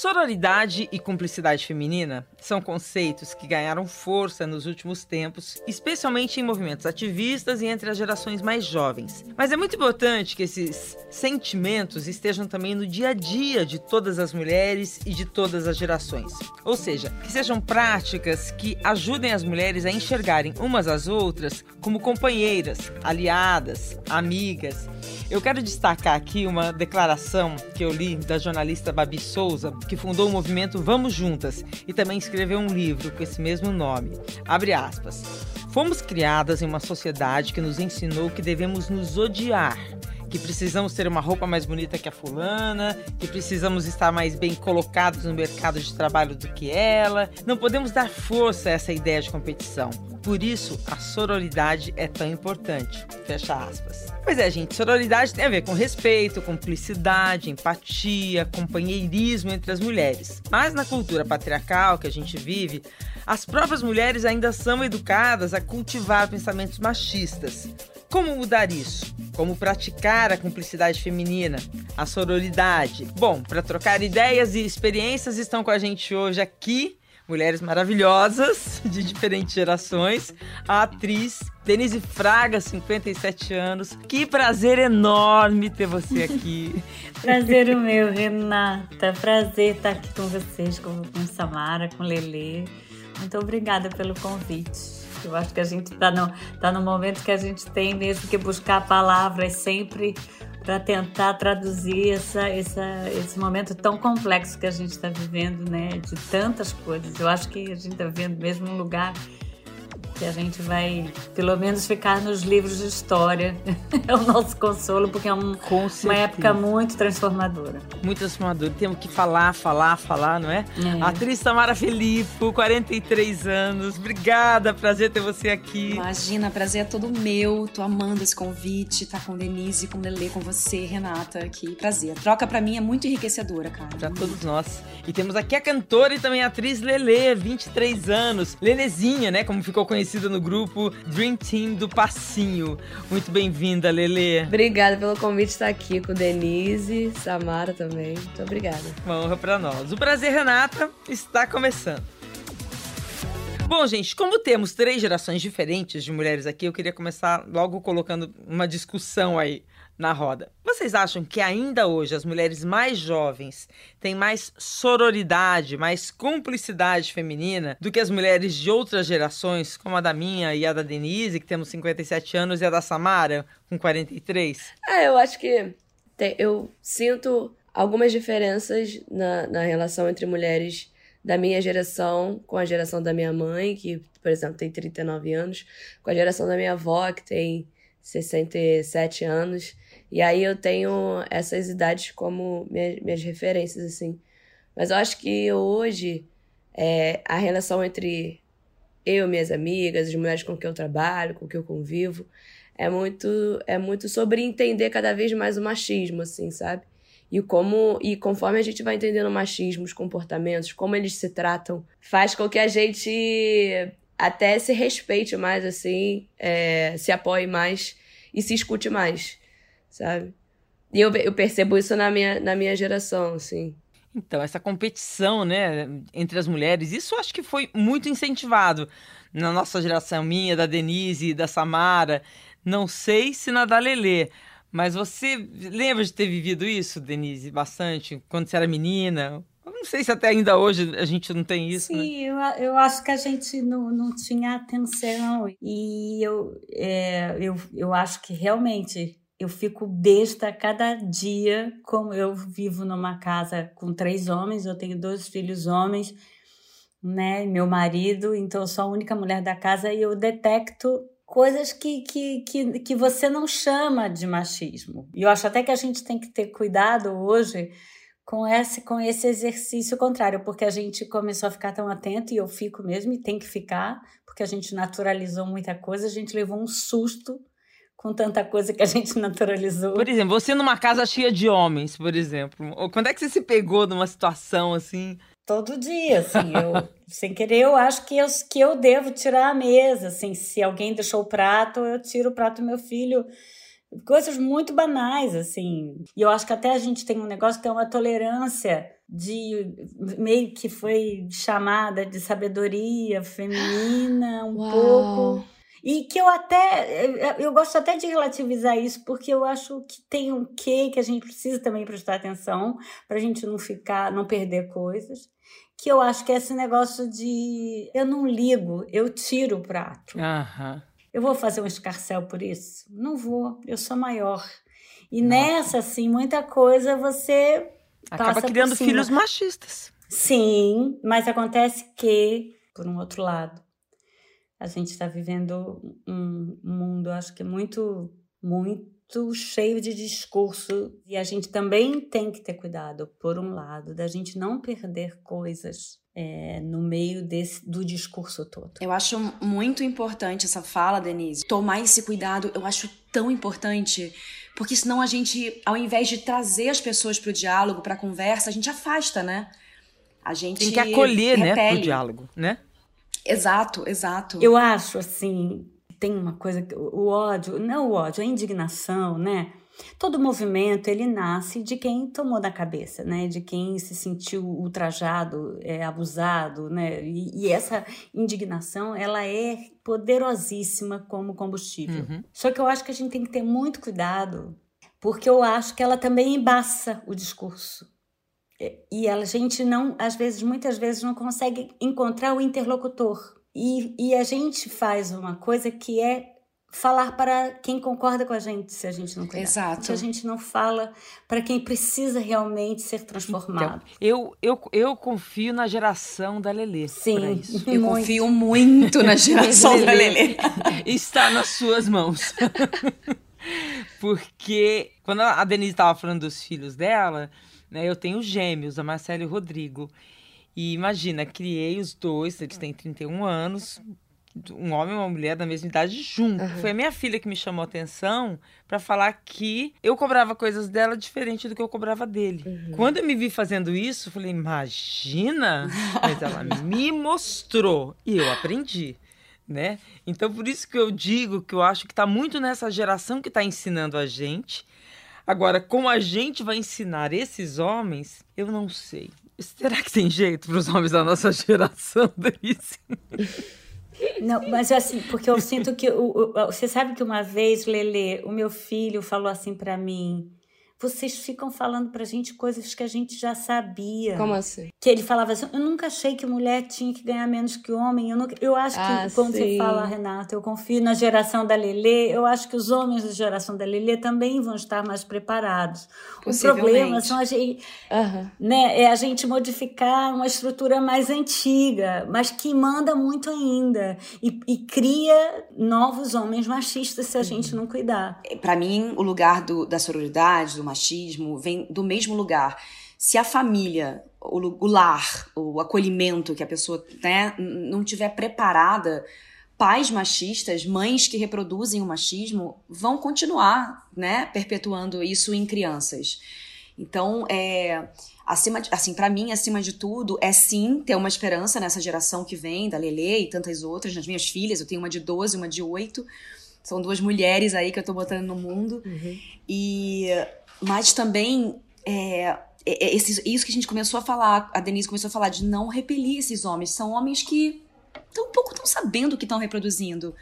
Sororidade e cumplicidade feminina são conceitos que ganharam força nos últimos tempos, especialmente em movimentos ativistas e entre as gerações mais jovens. Mas é muito importante que esses sentimentos estejam também no dia a dia de todas as mulheres e de todas as gerações. Ou seja, que sejam práticas que ajudem as mulheres a enxergarem umas às outras como companheiras, aliadas, amigas eu quero destacar aqui uma declaração que eu li da jornalista Babi Souza, que fundou o movimento Vamos Juntas e também escreveu um livro com esse mesmo nome. Abre aspas. Fomos criadas em uma sociedade que nos ensinou que devemos nos odiar que precisamos ter uma roupa mais bonita que a fulana, que precisamos estar mais bem colocados no mercado de trabalho do que ela. Não podemos dar força a essa ideia de competição. Por isso, a sororidade é tão importante. Fecha aspas. Pois é, gente, sororidade tem a ver com respeito, cumplicidade, empatia, companheirismo entre as mulheres. Mas na cultura patriarcal que a gente vive, as próprias mulheres ainda são educadas a cultivar pensamentos machistas. Como mudar isso? Como praticar a cumplicidade feminina, a sororidade? Bom, para trocar ideias e experiências estão com a gente hoje aqui mulheres maravilhosas de diferentes gerações, a atriz Denise Fraga, 57 anos. Que prazer enorme ter você aqui. prazer o meu, Renata. Prazer estar aqui com vocês, com, com Samara, com Lele. Muito obrigada pelo convite. Eu acho que a gente está no, tá no momento que a gente tem mesmo que buscar palavras sempre para tentar traduzir essa, essa, esse momento tão complexo que a gente está vivendo, né? De tantas coisas. Eu acho que a gente está vivendo mesmo um lugar que a gente vai, pelo menos, ficar nos livros de história. é o nosso consolo, porque é um, uma época muito transformadora. Muito transformadora. Temos que falar, falar, falar, não é? é. atriz Tamara Felipe, 43 anos. Obrigada, prazer ter você aqui. Imagina, prazer é todo meu. Tô amando esse convite, tá com Denise, com Lele, com você, Renata, aqui. Prazer. A troca para mim é muito enriquecedora, cara. Pra todos nós. E temos aqui a cantora e também a atriz Lele, 23 anos. Lelezinha, né? Como ficou conhecida conhecida no grupo Dream Team do Passinho. Muito bem-vinda, Lele. Obrigada pelo convite estar aqui com Denise, Samara também. Muito obrigada. Uma honra para nós. O Prazer Renata está começando. Bom, gente, como temos três gerações diferentes de mulheres aqui, eu queria começar logo colocando uma discussão aí na roda. Vocês acham que ainda hoje as mulheres mais jovens têm mais sororidade, mais cumplicidade feminina do que as mulheres de outras gerações, como a da minha e a da Denise, que temos 57 anos, e a da Samara, com 43? É, eu acho que eu sinto algumas diferenças na, na relação entre mulheres da minha geração com a geração da minha mãe, que, por exemplo, tem 39 anos, com a geração da minha avó, que tem 67 anos. E aí eu tenho essas idades como minhas, minhas referências, assim. Mas eu acho que hoje é, a relação entre eu, minhas amigas, as mulheres com quem eu trabalho, com quem eu convivo, é muito, é muito sobre entender cada vez mais o machismo, assim, sabe? E como e conforme a gente vai entendendo o machismo, os comportamentos, como eles se tratam, faz com que a gente até se respeite mais, assim, é, se apoie mais e se escute mais sabe? E eu, eu percebo isso na minha, na minha geração, assim. Então, essa competição, né, entre as mulheres, isso acho que foi muito incentivado na nossa geração, minha, da Denise, da Samara. Não sei se na da Lelê, mas você lembra de ter vivido isso, Denise, bastante, quando você era menina? não sei se até ainda hoje a gente não tem isso. Né? Sim, né? eu, eu acho que a gente não, não tinha atenção. E eu, é, eu, eu acho que realmente eu fico besta cada dia, como eu vivo numa casa com três homens, eu tenho dois filhos homens, né, meu marido, então eu sou a única mulher da casa e eu detecto coisas que, que, que, que você não chama de machismo. E eu acho até que a gente tem que ter cuidado hoje com esse, com esse exercício contrário, porque a gente começou a ficar tão atento, e eu fico mesmo, e tem que ficar, porque a gente naturalizou muita coisa, a gente levou um susto com tanta coisa que a gente naturalizou. Por exemplo, você numa casa cheia de homens, por exemplo. Quando é que você se pegou numa situação assim? Todo dia, assim, eu, sem querer, eu acho que eu, que eu devo tirar a mesa, assim, se alguém deixou o prato, eu tiro o prato do meu filho, coisas muito banais, assim, e eu acho que até a gente tem um negócio que tem uma tolerância de, meio que foi chamada de sabedoria feminina, um Uau. pouco e que eu até, eu gosto até de relativizar isso, porque eu acho que tem um quê que a gente precisa também prestar atenção, para a gente não ficar, não perder coisas. Que eu acho que é esse negócio de eu não ligo, eu tiro o prato. Uhum. Eu vou fazer um escarcel por isso? Não vou, eu sou maior. E Nossa. nessa, assim, muita coisa você. Acaba criando filhos machistas. Sim, mas acontece que, por um outro lado, a gente está vivendo um mundo, acho que muito, muito cheio de discurso e a gente também tem que ter cuidado, por um lado, da gente não perder coisas é, no meio desse, do discurso todo. Eu acho muito importante essa fala, Denise. Tomar esse cuidado, eu acho tão importante, porque senão a gente, ao invés de trazer as pessoas para o diálogo, para a conversa, a gente afasta, né? A gente tem que acolher, repele. né, o diálogo, né? Exato, exato. Eu acho assim, tem uma coisa que o ódio, não o ódio, a indignação, né? Todo movimento ele nasce de quem tomou na cabeça, né? De quem se sentiu ultrajado, é, abusado, né? E, e, essa indignação ela é poderosíssima como combustível. Uhum. Só que eu acho que a gente tem que ter muito cuidado, porque eu acho que ela também embaça o discurso e a gente não, às vezes, muitas vezes não consegue encontrar o interlocutor. E, e a gente faz uma coisa que é falar para quem concorda com a gente, se a gente não cuidar. Exato. Se a gente não fala para quem precisa realmente ser transformado. Então, eu, eu, eu confio na geração da Lelê. Sim, eu muito. confio muito na geração da Lelê. Está nas suas mãos. Porque quando a Denise estava falando dos filhos dela, né? Eu tenho gêmeos, a Marcela e o Rodrigo. E imagina, criei os dois, eles têm 31 anos, um homem e uma mulher da mesma idade junto. Uhum. Foi a minha filha que me chamou a atenção para falar que eu cobrava coisas dela diferente do que eu cobrava dele. Uhum. Quando eu me vi fazendo isso, eu falei, imagina! Mas ela me mostrou e eu aprendi. Né? Então, por isso que eu digo que eu acho que está muito nessa geração que está ensinando a gente Agora, como a gente vai ensinar esses homens, eu não sei. Será que tem jeito para os homens da nossa geração, Denise? Não, mas assim, porque eu sinto que. O, o, você sabe que uma vez, Lele, o meu filho falou assim para mim: vocês ficam falando pra gente coisas que a gente já sabia. Como assim? Que ele falava assim: eu nunca achei que mulher tinha que ganhar menos que homem. Eu, nunca... eu acho que ah, quando sim. você fala, Renata, eu confio na geração da Lelê, eu acho que os homens da geração da Lelê também vão estar mais preparados. O problema são a gente, uhum. né, é a gente modificar uma estrutura mais antiga, mas que manda muito ainda. E, e cria novos homens machistas se a gente não cuidar. Para mim, o lugar do, da sororidade, do machismo vem do mesmo lugar. Se a família, o, lar, o acolhimento que a pessoa né, não tiver preparada, pais machistas, mães que reproduzem o machismo vão continuar, né, perpetuando isso em crianças. Então, é, acima de, assim, para mim, acima de tudo, é sim ter uma esperança nessa geração que vem, da Lele e tantas outras, nas minhas filhas, eu tenho uma de 12, uma de 8. São duas mulheres aí que eu tô botando no mundo. Uhum. E mas também é, é, é, esse, isso que a gente começou a falar, a Denise começou a falar de não repelir esses homens. São homens que tão pouco estão sabendo o que estão reproduzindo,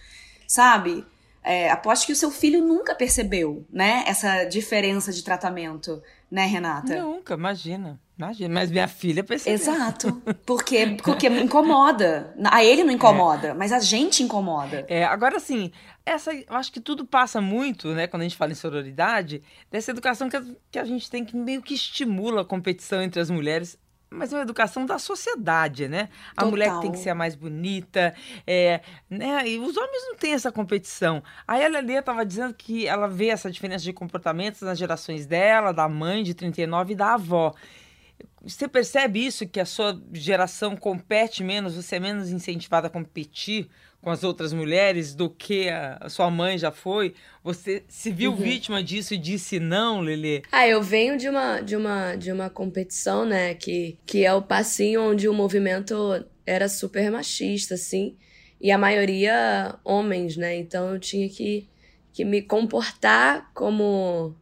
sabe? É, aposto que o seu filho nunca percebeu, né? Essa diferença de tratamento, né, Renata? Nunca, imagina. Imagina, mas minha filha percebeu. Exato. Porque, porque incomoda. A ele não incomoda, é. mas a gente incomoda. É, agora assim, essa, eu acho que tudo passa muito, né, quando a gente fala em sororidade, dessa educação que a, que a gente tem que meio que estimula a competição entre as mulheres mas é uma educação da sociedade, né? A Total. mulher que tem que ser a mais bonita, é, né? E os homens não têm essa competição. Aí a Lelia estava dizendo que ela vê essa diferença de comportamentos nas gerações dela, da mãe de 39 e da avó. você percebe isso, que a sua geração compete menos, você é menos incentivada a competir com as outras mulheres do que a, sua mãe já foi? Você se viu uhum. vítima disso e disse não, Lelê? Ah, eu venho de uma, de uma, de uma competição, né, que, que é o passinho onde o movimento era super machista, assim, e a maioria homens, né, então eu tinha que, que me comportar como...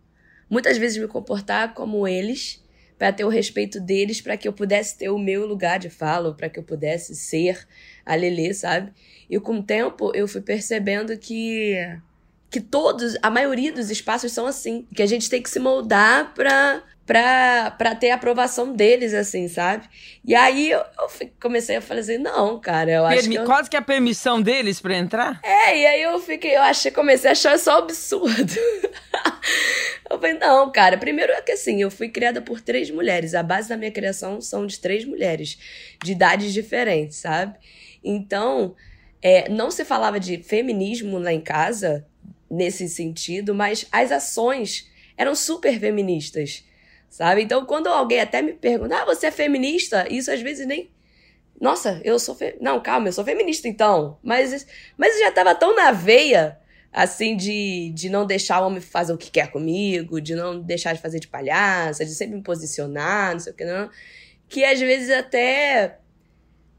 Muitas vezes me comportar como eles para ter o respeito deles, para que eu pudesse ter o meu lugar de fala, para que eu pudesse ser a Lelê, sabe? E com o tempo eu fui percebendo que que todos, a maioria dos espaços são assim, que a gente tem que se moldar para pra, pra ter a aprovação deles, assim, sabe? E aí eu, eu comecei a falar assim, não, cara, eu Permi acho que. Eu... Quase que a permissão deles pra entrar? É, e aí eu fiquei, eu achei, comecei a achar um absurdo. eu falei, não, cara, primeiro é que assim, eu fui criada por três mulheres. A base da minha criação são de três mulheres, de idades diferentes, sabe? Então, é, não se falava de feminismo lá em casa, nesse sentido, mas as ações eram super feministas sabe? Então, quando alguém até me pergunta, ah, você é feminista? Isso às vezes nem. Nossa, eu sou. Fe... Não, calma, eu sou feminista então. Mas, mas já tava tão na veia, assim, de, de não deixar o homem fazer o que quer comigo, de não deixar de fazer de palhaça, de sempre me posicionar, não sei o que, não. Que às vezes até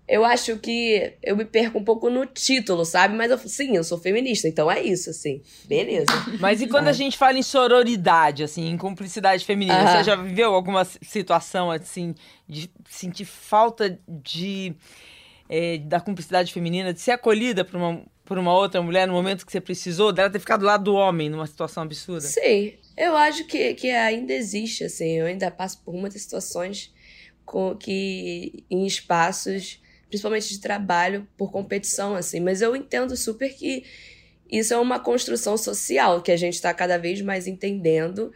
eu acho que eu me perco um pouco no título, sabe? Mas eu, sim, eu sou feminista, então é isso, assim. Beleza. Mas e quando a gente fala em sororidade, assim, em cumplicidade feminina, você já viveu alguma situação, assim, de sentir falta de. É, da cumplicidade feminina, de ser acolhida por uma, por uma outra mulher no momento que você precisou, dela ter ficado do lado do homem numa situação absurda? Sim, eu acho que, que ainda existe, assim. Eu ainda passo por muitas situações com, que em espaços principalmente de trabalho por competição, assim. Mas eu entendo super que isso é uma construção social que a gente está cada vez mais entendendo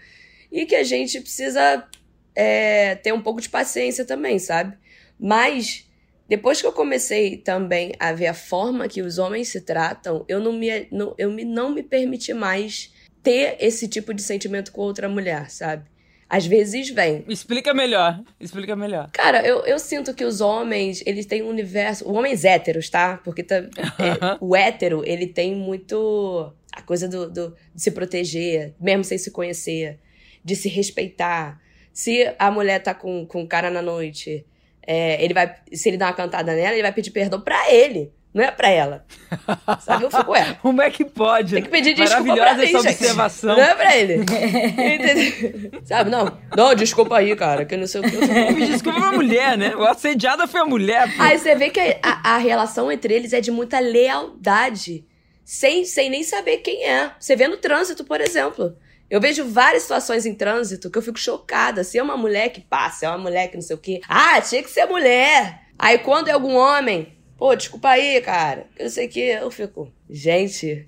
e que a gente precisa é, ter um pouco de paciência também, sabe? Mas depois que eu comecei também a ver a forma que os homens se tratam, eu não me, não, eu me, não me permiti mais ter esse tipo de sentimento com outra mulher, sabe? Às vezes vem. Explica melhor. Explica melhor. Cara, eu, eu sinto que os homens, eles têm um universo. Homens héteros, tá? Porque tá, é, o hétero, ele tem muito. A coisa do, do, de se proteger, mesmo sem se conhecer, de se respeitar. Se a mulher tá com, com um cara na noite, é, ele vai. Se ele dá uma cantada nela, ele vai pedir perdão pra ele. Não é pra ela. Sabe? Eu fico, ué. Como é que pode? Tem que pedir desculpa pra mim, essa observação. Não é pra ele. Entendeu? Sabe? Não. Não, desculpa aí, cara. Que não sei o que. Me desculpa pra mulher, né? O assediado foi a mulher. Pô. Aí você vê que a, a, relação entre eles é de muita lealdade. Sem, sem nem saber quem é. Você vê no trânsito, por exemplo. Eu vejo várias situações em trânsito que eu fico chocada. Se é uma mulher que passa, é uma mulher que não sei o quê. Ah, tinha que ser mulher. Aí quando é algum homem, Pô, desculpa aí, cara. Eu sei o que. Eu fico, gente.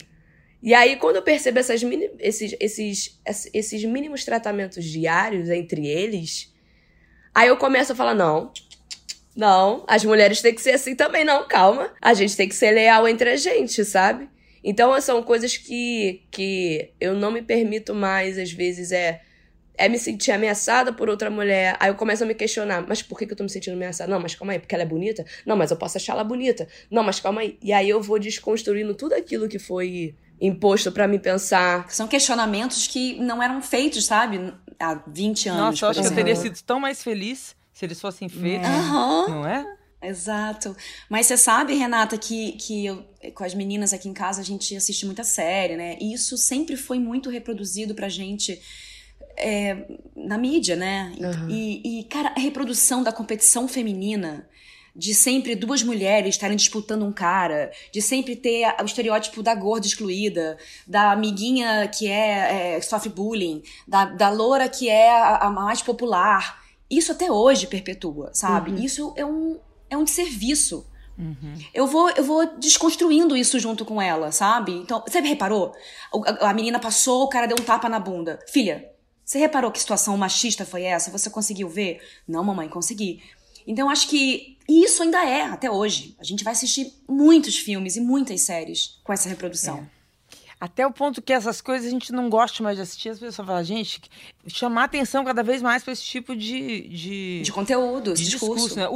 E aí, quando eu percebo essas esses, esses, esses mínimos tratamentos diários entre eles, aí eu começo a falar: não, não, as mulheres têm que ser assim também, não, calma. A gente tem que ser leal entre a gente, sabe? Então, são coisas que, que eu não me permito mais, às vezes, é é me sentir ameaçada por outra mulher. Aí eu começo a me questionar, mas por que, que eu tô me sentindo ameaçada? Não, mas calma aí, porque ela é bonita? Não, mas eu posso achar ela bonita. Não, mas calma aí. E aí eu vou desconstruindo tudo aquilo que foi imposto para me pensar. São questionamentos que não eram feitos, sabe? Há 20 anos. Nossa, eu acho que eu teria sido tão mais feliz se eles fossem feitos. Uhum. Não é? Exato. Mas você sabe, Renata, que, que eu, com as meninas aqui em casa a gente assiste muita série, né? E isso sempre foi muito reproduzido pra gente é, na mídia, né? Uhum. E, e, cara, a reprodução da competição feminina, de sempre duas mulheres estarem disputando um cara, de sempre ter o estereótipo da gorda excluída, da amiguinha que é, é sofre bullying, da, da loura que é a, a, mais popular. Isso até hoje perpetua, sabe? Uhum. Isso é um, é um desserviço. Uhum. Eu, vou, eu vou desconstruindo isso junto com ela, sabe? Então, você reparou? A, a menina passou, o cara deu um tapa na bunda. Filha, você reparou que situação machista foi essa? Você conseguiu ver? Não, mamãe, consegui. Então acho que isso ainda é até hoje. A gente vai assistir muitos filmes e muitas séries com essa reprodução. É. Até o ponto que essas coisas a gente não gosta mais de assistir, as pessoas falam, gente, chamar atenção cada vez mais para esse tipo de. De, de conteúdo, de discurso. discurso né?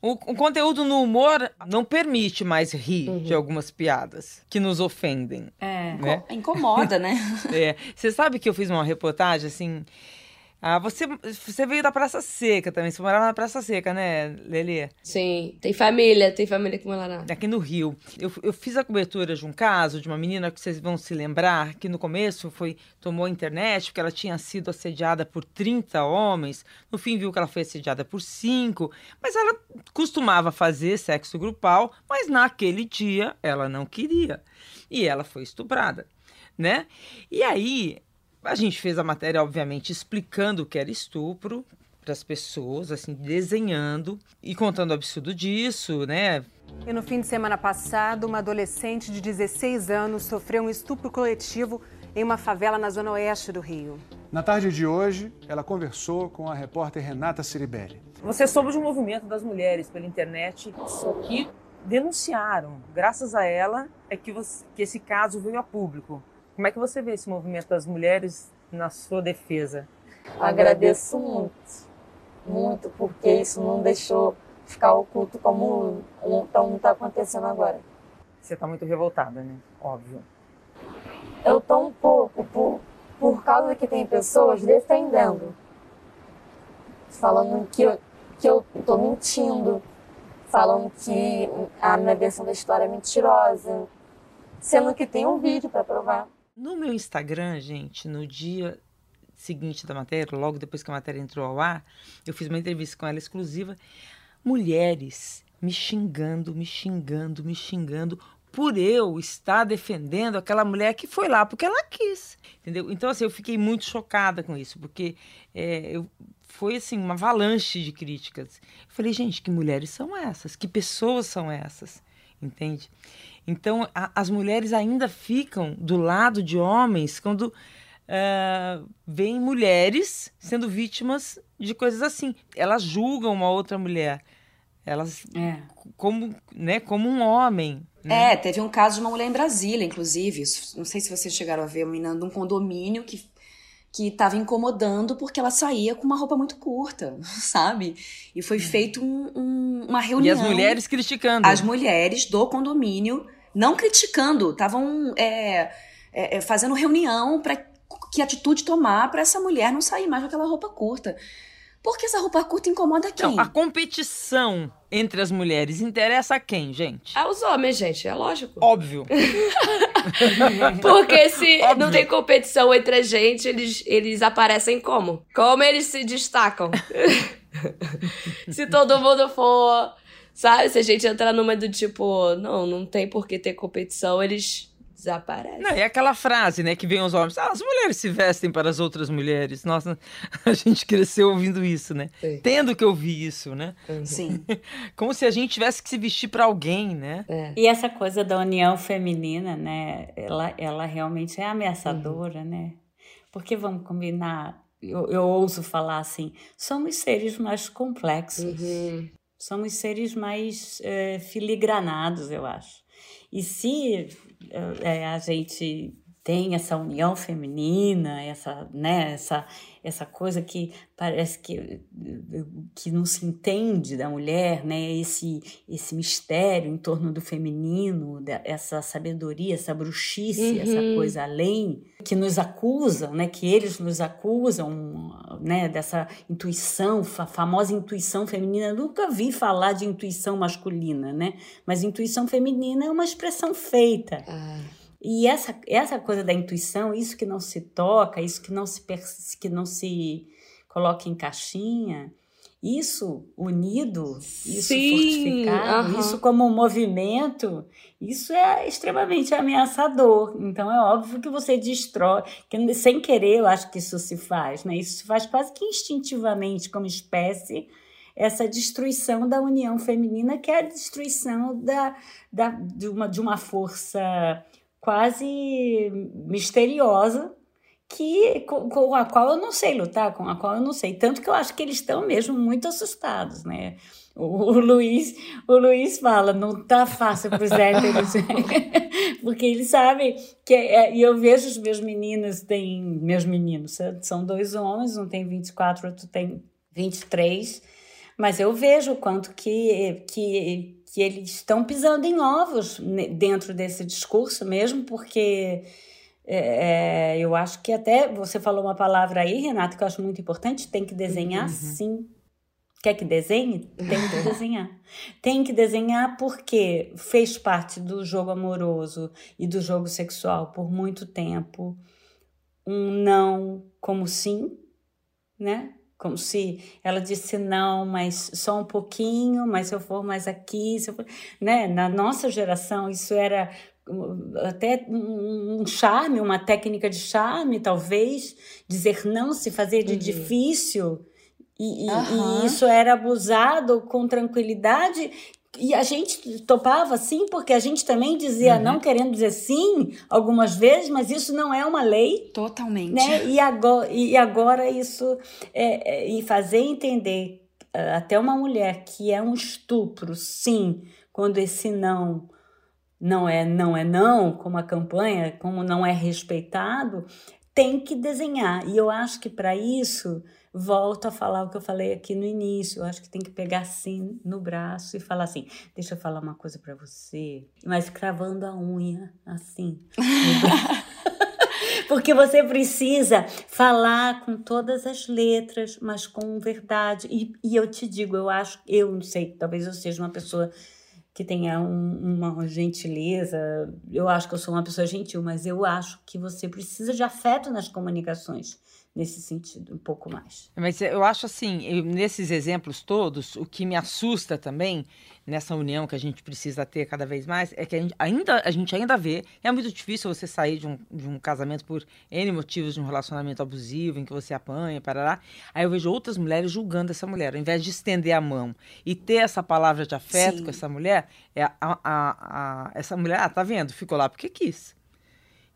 O, o, conteúdo no humor não permite mais rir uhum. de algumas piadas que nos ofendem. É. Né? Incomoda, né? é. Você sabe que eu fiz uma reportagem assim. Ah, você, você veio da Praça Seca também. Você morava na Praça Seca, né, Lelê? Sim. Tem família, tem família que mora lá. Aqui no Rio. Eu, eu fiz a cobertura de um caso de uma menina que vocês vão se lembrar, que no começo foi tomou a internet, porque ela tinha sido assediada por 30 homens. No fim, viu que ela foi assediada por 5. Mas ela costumava fazer sexo grupal, mas naquele dia ela não queria. E ela foi estuprada né? E aí a gente fez a matéria, obviamente, explicando o que era estupro para as pessoas, assim, desenhando e contando o absurdo disso, né? E no fim de semana passado, uma adolescente de 16 anos sofreu um estupro coletivo em uma favela na zona oeste do Rio. Na tarde de hoje, ela conversou com a repórter Renata Ciribelli. Você soube de um movimento das mulheres pela internet que denunciaram. Graças a ela é que, você, que esse caso veio a público. Como é que você vê esse movimento das mulheres na sua defesa? Agradeço muito, muito, porque isso não deixou ficar oculto como então está acontecendo agora. Você está muito revoltada, né? Óbvio. Eu estou um pouco, por, por causa que tem pessoas defendendo, falando que eu, que eu tô mentindo, falando que a minha versão da história é mentirosa, sendo que tem um vídeo para provar. No meu Instagram, gente, no dia seguinte da matéria, logo depois que a matéria entrou ao ar, eu fiz uma entrevista com ela exclusiva. Mulheres me xingando, me xingando, me xingando por eu estar defendendo aquela mulher que foi lá porque ela quis, entendeu? Então, assim, eu fiquei muito chocada com isso, porque é, eu, foi, assim, uma avalanche de críticas. Eu falei, gente, que mulheres são essas? Que pessoas são essas? Entende? Então, a, as mulheres ainda ficam do lado de homens quando uh, veem mulheres sendo vítimas de coisas assim. Elas julgam uma outra mulher. Elas é. como, né, como um homem. Né? É, teve um caso de uma mulher em Brasília, inclusive. Não sei se vocês chegaram a ver, uma menina de um condomínio que que estava incomodando porque ela saía com uma roupa muito curta, sabe? E foi feito um, um, uma reunião. E as mulheres criticando. As mulheres do condomínio não criticando, estavam é, é, é, fazendo reunião para que atitude tomar para essa mulher não sair mais com aquela roupa curta. Porque essa roupa curta incomoda quem? Não, a competição entre as mulheres interessa a quem, gente? Aos homens, gente, é lógico. Óbvio. Porque se Óbvio. não tem competição entre a gente, eles, eles aparecem como? Como eles se destacam? se todo mundo for Sabe? Se a gente entrar numa do tipo, não, não tem por que ter competição, eles desaparecem. Não, é aquela frase, né, que vem os homens, ah, as mulheres se vestem para as outras mulheres. Nossa, a gente cresceu ouvindo isso, né? Sim. Tendo que ouvir isso, né? Uhum. Sim. Como se a gente tivesse que se vestir para alguém, né? É. E essa coisa da união feminina, né, ela, ela realmente é ameaçadora, uhum. né? Porque vamos combinar, eu, eu ouso falar assim, somos seres mais complexos. Uhum. Somos seres mais é, filigranados, eu acho. E se é, a gente tem essa união feminina, essa, né, essa, essa coisa que parece que, que não se entende da mulher, né, esse, esse mistério em torno do feminino, essa sabedoria, essa bruxice, uhum. essa coisa além, que nos acusam, né, que eles nos acusam, né, dessa intuição, a famosa intuição feminina. Eu nunca vi falar de intuição masculina, né, mas intuição feminina é uma expressão feita. Ah e essa, essa coisa da intuição, isso que não se toca, isso que não se, que não se coloca em caixinha, isso unido, isso Sim, fortificado, uh -huh. isso como um movimento, isso é extremamente ameaçador. Então é óbvio que você destrói, que sem querer eu acho que isso se faz, né? Isso se faz quase que instintivamente como espécie essa destruição da união feminina, que é a destruição da, da, de, uma, de uma força quase misteriosa que com, a qual eu não sei lutar, com a qual eu não sei. Tanto que eu acho que eles estão mesmo muito assustados, né? O, o Luiz, o Luiz fala, não tá fácil para os héteros, porque eles sabem que é, e eu vejo os meus meninos, tem meus meninos, são dois homens, um tem 24, outro tem 23, mas eu vejo o quanto que, que, que eles estão pisando em ovos dentro desse discurso mesmo, porque é, é, eu acho que até você falou uma palavra aí, Renata, que eu acho muito importante, tem que desenhar uhum. sim. Quer que desenhe? Tem que desenhar. Tem que desenhar porque fez parte do jogo amoroso e do jogo sexual por muito tempo. Um não como sim, né? Como se ela disse não, mas só um pouquinho, mas se eu for mais aqui, se for... né? Na nossa geração, isso era até um charme, uma técnica de charme, talvez, dizer não, se fazer de uhum. difícil. E, uhum. e, isso era abusado com tranquilidade. E a gente topava sim, porque a gente também dizia uhum. não, querendo dizer sim algumas vezes, mas isso não é uma lei. Totalmente. Né? E, agora, e agora isso. É, é, e fazer entender eh, até uma mulher que é um estupro, sim, quando esse não não é não é não, como a campanha, como não é respeitado, tem que desenhar. E eu acho que para isso, volto a falar o que eu falei aqui no início, eu acho que tem que pegar assim no braço e falar assim: "Deixa eu falar uma coisa para você", mas cravando a unha assim. Porque você precisa falar com todas as letras, mas com verdade. E, e eu te digo, eu acho, eu não sei, talvez eu seja uma pessoa que tenha um, uma gentileza. Eu acho que eu sou uma pessoa gentil, mas eu acho que você precisa de afeto nas comunicações nesse sentido, um pouco mais. Mas eu acho assim, eu, nesses exemplos todos, o que me assusta também nessa união que a gente precisa ter cada vez mais é que a gente ainda, a gente ainda vê, é muito difícil você sair de um, de um casamento por N motivos de um relacionamento abusivo, em que você apanha, parará. Aí eu vejo outras mulheres julgando essa mulher, ao invés de estender a mão e ter essa palavra de afeto Sim. com essa mulher, é a, a, a, essa mulher, ah, tá vendo, ficou lá porque quis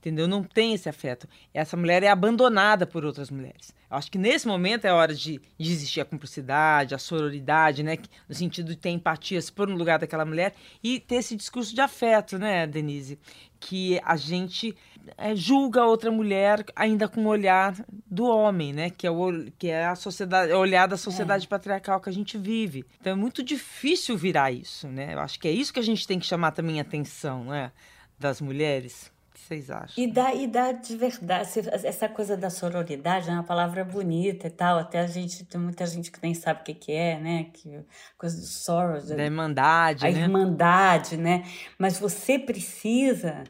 entendeu? Não tem esse afeto. Essa mulher é abandonada por outras mulheres. Eu acho que nesse momento é hora de, de existir a cumplicidade, a sororidade, né? No sentido de ter empatia, se pôr no lugar daquela mulher e ter esse discurso de afeto, né, Denise? Que a gente é, julga outra mulher ainda com o olhar do homem, né? Que é o, que é a sociedade, o olhar da sociedade é. patriarcal que a gente vive. Então é muito difícil virar isso, né? Eu acho que é isso que a gente tem que chamar também a atenção, né? Das mulheres vocês acham? E dá, e dá de verdade, essa coisa da sororidade é uma palavra bonita e tal, até a gente, tem muita gente que nem sabe o que, que é, né, que coisa do sorrow. Da irmandade, a né? irmandade, né, mas você precisa,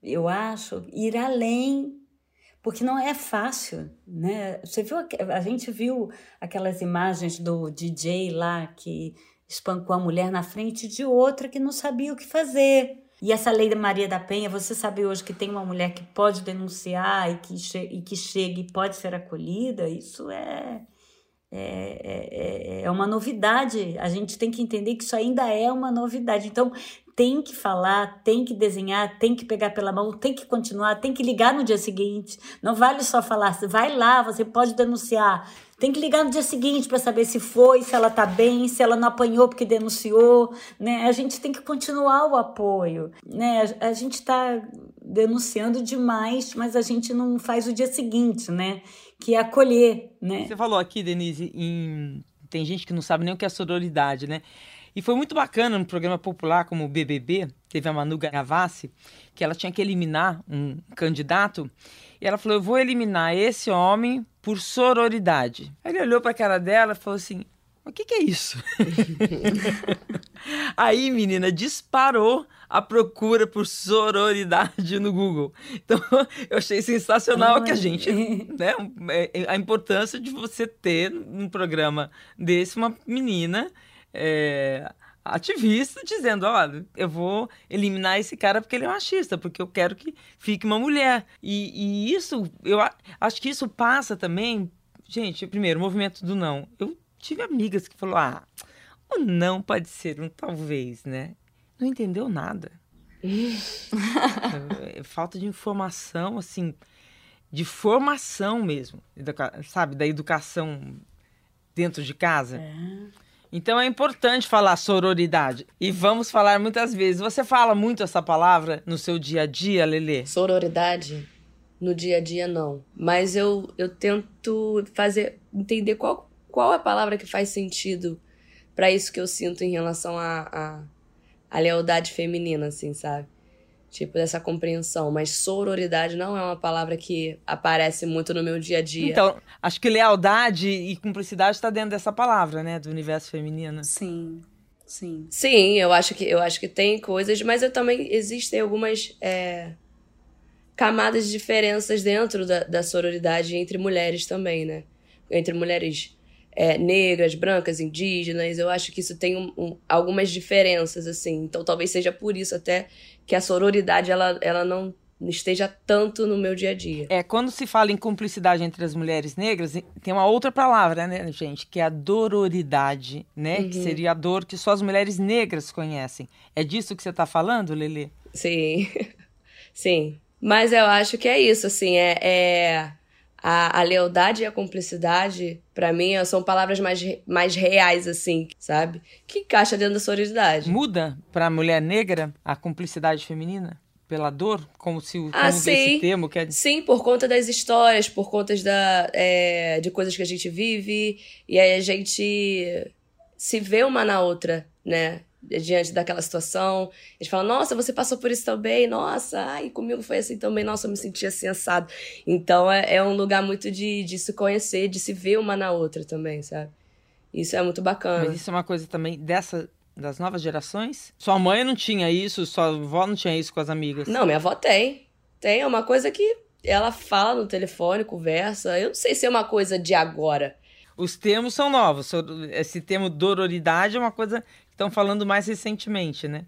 eu acho, ir além porque não é fácil, né? Você viu a gente viu aquelas imagens do DJ lá que espancou a mulher na frente de outra que não sabia o que fazer. E essa lei da Maria da Penha, você sabe hoje que tem uma mulher que pode denunciar e que, e que chega e pode ser acolhida? Isso é, é, é, é uma novidade. A gente tem que entender que isso ainda é uma novidade. Então, tem que falar, tem que desenhar, tem que pegar pela mão, tem que continuar, tem que ligar no dia seguinte. Não vale só falar, vai lá, você pode denunciar. Tem que ligar no dia seguinte para saber se foi, se ela tá bem, se ela não apanhou porque denunciou, né? A gente tem que continuar o apoio, né? A, gente está denunciando demais, mas a gente não faz o dia seguinte, né? Que é acolher, né? Você falou aqui, Denise, em... tem gente que não sabe nem o que é sororidade, né? E foi muito bacana no programa popular como o BBB, teve a Manu Gavassi, que ela tinha que eliminar um candidato, e ela falou: "Eu vou eliminar esse homem por sororidade. Aí ele olhou para a cara dela e falou assim: o que, que é isso? Aí, menina, disparou a procura por sororidade no Google. Então, eu achei sensacional que a gente, né, é, a importância de você ter num programa desse uma menina é, ativista dizendo, olha, eu vou eliminar esse cara porque ele é machista, porque eu quero que fique uma mulher. E, e isso, eu acho que isso passa também, gente, primeiro, o movimento do não. Eu tive amigas que falaram, ah, o não pode ser um talvez, né? Não entendeu nada. É, falta de informação, assim, de formação mesmo, sabe, da educação dentro de casa. É. Então é importante falar sororidade. E vamos falar muitas vezes. Você fala muito essa palavra no seu dia a dia, Lele? Sororidade? No dia a dia, não. Mas eu, eu tento fazer. entender qual, qual é a palavra que faz sentido para isso que eu sinto em relação à a, a, a, lealdade feminina, assim, sabe? Tipo, dessa compreensão. Mas sororidade não é uma palavra que aparece muito no meu dia a dia. Então, acho que lealdade e cumplicidade está dentro dessa palavra, né? Do universo feminino. Sim. Sim. Sim, eu acho que eu acho que tem coisas, mas eu também existem algumas é, camadas de diferenças dentro da, da sororidade entre mulheres também, né? Entre mulheres é, negras, brancas, indígenas. Eu acho que isso tem um, um, algumas diferenças, assim. Então talvez seja por isso até que a sororidade ela, ela não esteja tanto no meu dia a dia. É, quando se fala em cumplicidade entre as mulheres negras, tem uma outra palavra, né, gente, que é a dororidade, né? Uhum. Que seria a dor que só as mulheres negras conhecem. É disso que você está falando, Lili? Sim. Sim. Mas eu acho que é isso, assim, é, é a, a lealdade e a cumplicidade, para mim, são palavras mais, mais reais, assim, sabe? Que encaixa dentro da sororidade. Muda pra mulher negra a cumplicidade feminina? Pela dor? Como se o ah, sim. termo quer Sim, por conta das histórias, por conta da, é, de coisas que a gente vive. E aí a gente se vê uma na outra, né? Diante daquela situação. Eles falam, nossa, você passou por isso também, nossa, ai, comigo foi assim também, nossa, eu me senti assim assado. Então é, é um lugar muito de, de se conhecer, de se ver uma na outra também, sabe? Isso é muito bacana. Mas isso é uma coisa também dessa das novas gerações? Sua mãe não tinha isso, sua avó não tinha isso com as amigas? Não, minha avó tem. Tem, é uma coisa que ela fala no telefone, conversa. Eu não sei se é uma coisa de agora. Os termos são novos. Esse termo dororidade é uma coisa estão falando mais recentemente, né?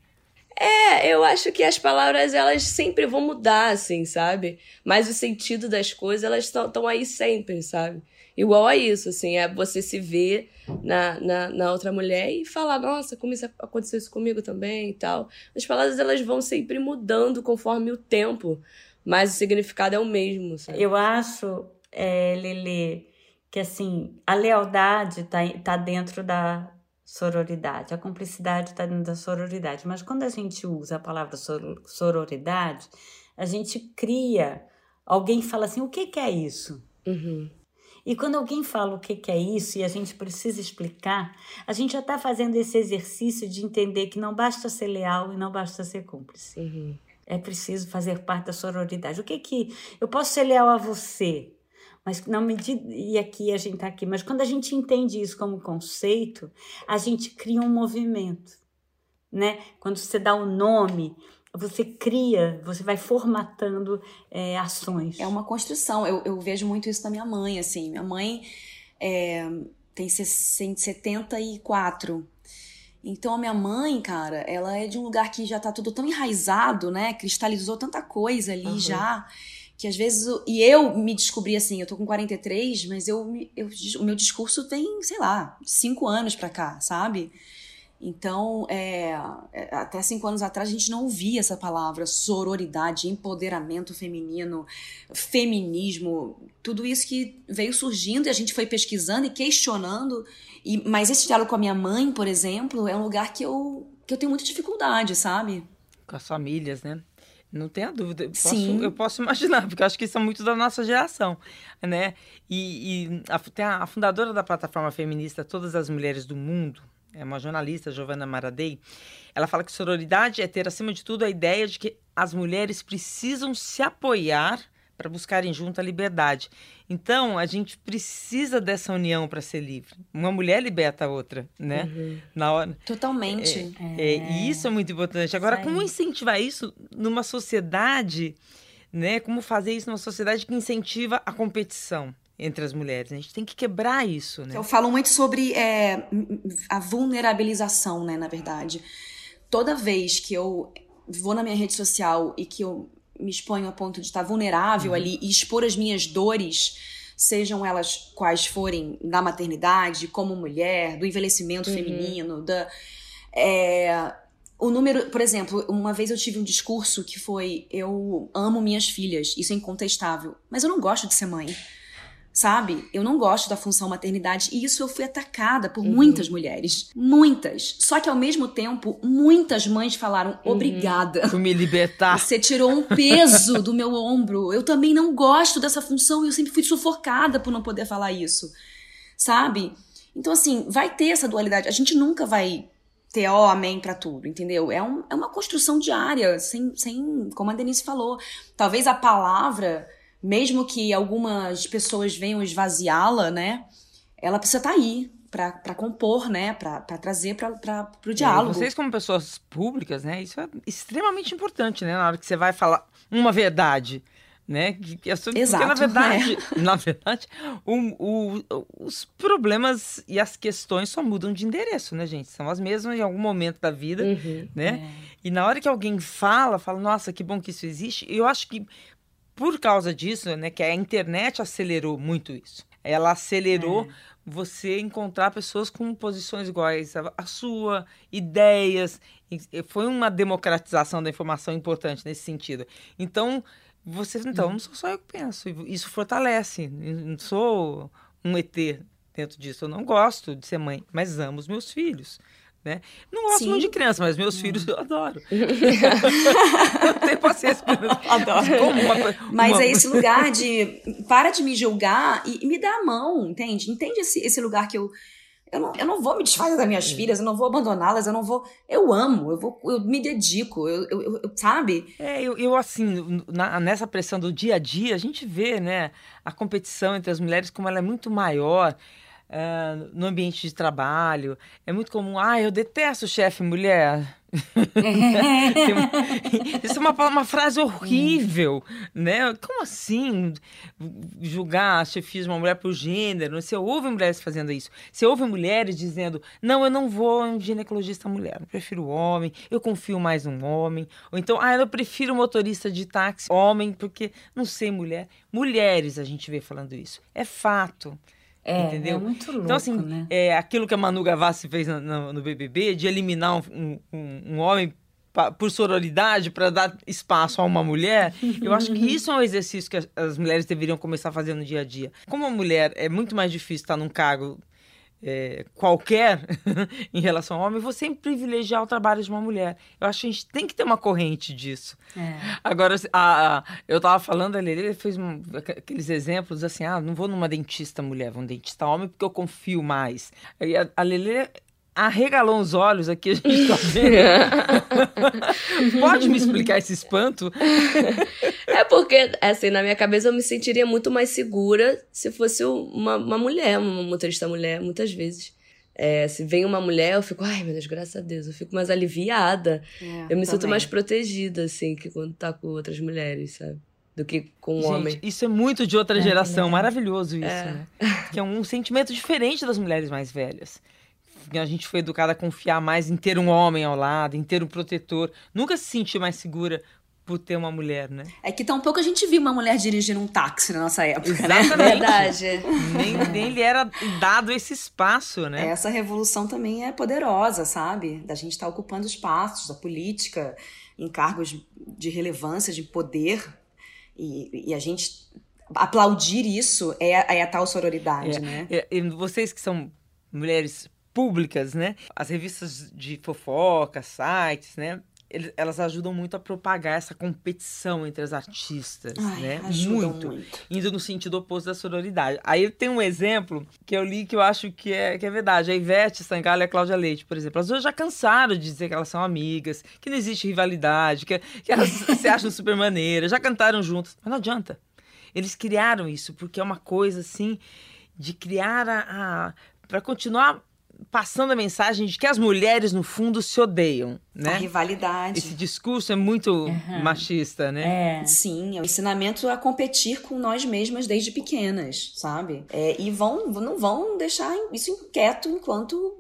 É, eu acho que as palavras elas sempre vão mudar, assim, sabe? Mas o sentido das coisas elas estão aí sempre, sabe? Igual a isso, assim, é você se ver na, na, na, outra mulher e falar, nossa, como isso aconteceu isso comigo também e tal. As palavras elas vão sempre mudando conforme o tempo, mas o significado é o mesmo. Sabe? Eu acho, é, Lele, que assim, a lealdade tá, tá dentro da, sororidade. A cumplicidade está dentro da sororidade. Mas quando a gente usa a palavra sororidade, a gente cria. Alguém fala assim: o que, que é isso? Uhum. E quando alguém fala o que, que é isso e a gente precisa explicar, a gente já está fazendo esse exercício de entender que não basta ser leal e não basta ser cúmplice. Uhum. É preciso fazer parte da sororidade. O que que. Eu posso ser leal a você, mas não me e aqui a gente está aqui, mas quando a gente entende isso como conceito, a gente cria um movimento, né? Quando você dá o um nome, você cria, você vai formatando é, ações. É uma construção. Eu, eu, vejo muito isso da minha mãe, assim. Minha mãe é, tem 74. Então a minha mãe, cara, ela é de um lugar que já tá tudo tão enraizado, né? Cristalizou tanta coisa ali uhum. já que às vezes. E eu me descobri assim, eu tô com 43, mas eu, eu, o meu discurso tem, sei lá, cinco anos pra cá, sabe? Então, é, é, até cinco anos atrás a gente não ouvia essa palavra sororidade, empoderamento feminino, feminismo, tudo isso que veio surgindo e a gente foi pesquisando e questionando. E, mas esse diálogo com a minha mãe, por exemplo, é um lugar que eu, que eu tenho muita dificuldade, sabe? Com as famílias, né? Não tenha dúvida. Eu posso, eu posso imaginar, porque eu acho que isso é muito da nossa geração, né? E, e a, tem a, a, fundadora da plataforma feminista Todas as Mulheres do Mundo, é uma jornalista, Giovanna Maradei, ela fala que sororidade é ter, acima de tudo, a ideia de que as mulheres precisam se apoiar para buscarem junto a liberdade. Então, a gente precisa dessa união para ser livre. Uma mulher liberta a outra, né? Uhum. Na hora. Totalmente. É, é. É, e isso é muito importante. Agora, como incentivar isso numa sociedade, né? Como fazer isso numa sociedade que incentiva a competição? entre as mulheres. A gente tem que quebrar isso, né? Eu falo muito sobre é, a vulnerabilização, né, na verdade. Toda vez que eu vou na minha rede social e que eu me exponho a ponto de estar vulnerável uhum. ali e expor as minhas dores, sejam elas quais forem, da maternidade, como mulher, do envelhecimento uhum. feminino, da. É, o número, por exemplo, uma vez eu tive um discurso que foi: eu amo minhas filhas, isso é incontestável, mas eu não gosto de ser mãe. Sabe? Eu não gosto da função maternidade e isso eu fui atacada por uhum. muitas mulheres. Muitas. Só que ao mesmo tempo, muitas mães falaram: uhum. obrigada. Por me libertar. Você tirou um peso do meu ombro. Eu também não gosto dessa função e eu sempre fui sufocada por não poder falar isso. Sabe? Então, assim, vai ter essa dualidade. A gente nunca vai ter ó, amém para tudo, entendeu? É, um, é uma construção diária, sem, sem, como a Denise falou. Talvez a palavra, mesmo que algumas pessoas venham esvaziá-la, né? Ela precisa estar tá aí para compor, né? Para trazer para o diálogo. É, vocês, como pessoas públicas, né? Isso é extremamente importante, né? Na hora que você vai falar uma verdade né? Que, é Exato, porque na verdade, é. na verdade, o, o, os problemas e as questões só mudam de endereço, né, gente? São as mesmas em algum momento da vida, uhum, né? É. E na hora que alguém fala, fala, nossa, que bom que isso existe. Eu acho que por causa disso, né, que a internet acelerou muito isso. Ela acelerou é. você encontrar pessoas com posições iguais à, sua, ideias. Foi uma democratização da informação importante nesse sentido. Então, você, então, uhum. não sou só eu que penso. Isso fortalece. Não sou um ET dentro disso. Eu não gosto de ser mãe, mas amo os meus filhos. Né? Não gosto Sim. muito de criança, mas meus filhos eu adoro. eu tenho paciência Adoro. Uma, mas uma... é esse lugar de para de me julgar e, e me dá a mão, entende? Entende esse, esse lugar que eu eu não, eu não vou me desfazer das minhas filhas, eu não vou abandoná-las, eu não vou. Eu amo, eu vou, eu me dedico, eu, eu, eu sabe? É, eu, eu assim, na, nessa pressão do dia a dia, a gente vê, né, a competição entre as mulheres como ela é muito maior. Uh, no ambiente de trabalho. É muito comum, ah, eu detesto chefe mulher. Isso é uma, uma frase horrível, né? Como assim julgar a chefia de uma mulher por gênero? Você ouve mulheres fazendo isso. Você ouve mulheres dizendo, não, eu não vou um ginecologista mulher, eu prefiro homem, eu confio mais num homem. Ou então, ah, eu prefiro motorista de táxi homem, porque não sei mulher. Mulheres a gente vê falando isso. É fato. É, entendeu? é muito louco, Então, assim, né? é, aquilo que a Manu Gavassi fez no, no, no BBB, de eliminar um, um, um homem pra, por sororidade para dar espaço a uma mulher, eu acho que isso é um exercício que as, as, mulheres deveriam começar a fazer no dia a dia. Como a mulher é muito mais difícil estar num cargo é, qualquer em relação ao homem, vou sempre privilegiar o trabalho de uma mulher. Eu acho que a gente tem que ter uma corrente disso. É. Agora, a, a, eu estava falando, a Lelê fez um, aqueles exemplos assim: ah, não vou numa dentista mulher, vou num dentista homem porque eu confio mais. Aí a, a Lelê arregalou os olhos aqui, a gente tá vendo. Pode me explicar esse espanto? é porque, assim, na minha cabeça eu me sentiria muito mais segura se fosse uma, uma mulher, uma motorista mulher, muitas vezes. É, se vem uma mulher, eu fico, ai meu Deus, graças a Deus, eu fico mais aliviada. É, eu me também. sinto mais protegida, assim, que quando tá com outras mulheres, sabe? Do que com um Gente, homem. Isso é muito de outra é, geração, é. maravilhoso isso, é. né? Que é um sentimento diferente das mulheres mais velhas a gente foi educada a confiar mais em ter um homem ao lado, em ter um protetor. Nunca se sentiu mais segura por ter uma mulher, né? É que tão pouco a gente viu uma mulher dirigindo um táxi na nossa época, Exatamente. né? Verdade. nem, nem lhe era dado esse espaço, né? Essa revolução também é poderosa, sabe? Da gente estar tá ocupando espaços da política, em cargos de relevância, de poder. E, e a gente aplaudir isso é, é a tal sororidade, é, né? É, e vocês que são mulheres públicas, né? As revistas de fofoca, sites, né? elas ajudam muito a propagar essa competição entre as artistas, Ai, né? Muito, muito, Indo no sentido oposto da sororidade. Aí tem um exemplo que eu li que eu acho que é, que é verdade. A Ivete Sangalo e a Cláudia Leite, por exemplo. As duas já cansaram de dizer que elas são amigas, que não existe rivalidade, que, que elas se acham super maneiras, já cantaram juntas. Mas não adianta. Eles criaram isso porque é uma coisa, assim, de criar a... a para continuar passando a mensagem de que as mulheres, no fundo, se odeiam, né? A rivalidade. Esse discurso é muito uhum. machista, né? É. Sim, é o ensinamento a competir com nós mesmas desde pequenas, sabe? É, e vão, não vão deixar isso inquieto enquanto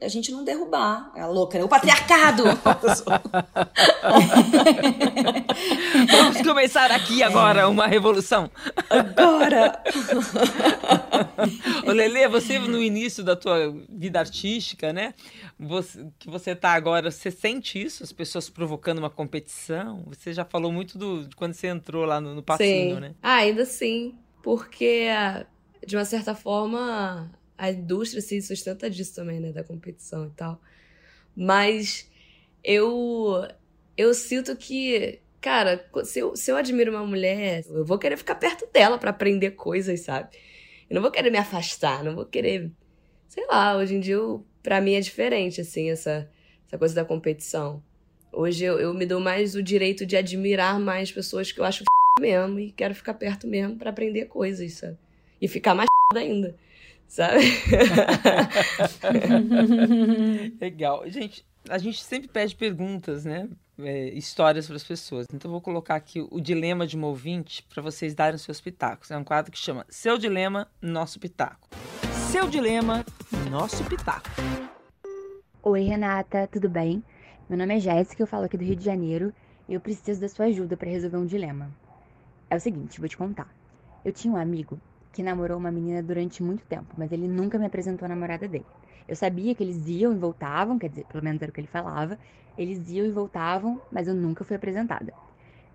a gente não derrubar. É louca, né? O patriarcado! Vamos começar aqui agora é. uma revolução. Agora! Ô, Lele, você no início da tua vida artística, né? Você, que você tá agora, você sente isso? As pessoas provocando uma competição? Você já falou muito do, de quando você entrou lá no, no passinho, sim. né? Ah, ainda sim. Porque, de uma certa forma, a indústria se sustenta disso também, né? Da competição e tal. Mas eu, eu sinto que, cara, se eu, se eu admiro uma mulher, eu vou querer ficar perto dela para aprender coisas, sabe? Eu não vou querer me afastar, não vou querer. Sei lá, hoje em dia, eu, pra mim é diferente, assim, essa, essa coisa da competição. Hoje eu, eu me dou mais o direito de admirar mais pessoas que eu acho mesmo e quero ficar perto mesmo para aprender coisas, sabe? E ficar mais ainda, sabe? Legal. Gente, a gente sempre pede perguntas, né? É, histórias para as pessoas. Então, eu vou colocar aqui o dilema de um ouvinte para vocês darem seus pitacos. É um quadro que chama Seu Dilema, Nosso Pitaco. Seu Dilema, Nosso Pitaco. Oi, Renata, tudo bem? Meu nome é Jéssica, eu falo aqui do Rio de Janeiro e eu preciso da sua ajuda para resolver um dilema. É o seguinte, vou te contar. Eu tinha um amigo que namorou uma menina durante muito tempo, mas ele nunca me apresentou a namorada dele. Eu sabia que eles iam e voltavam, quer dizer, pelo menos era o que ele falava. Eles iam e voltavam, mas eu nunca fui apresentada.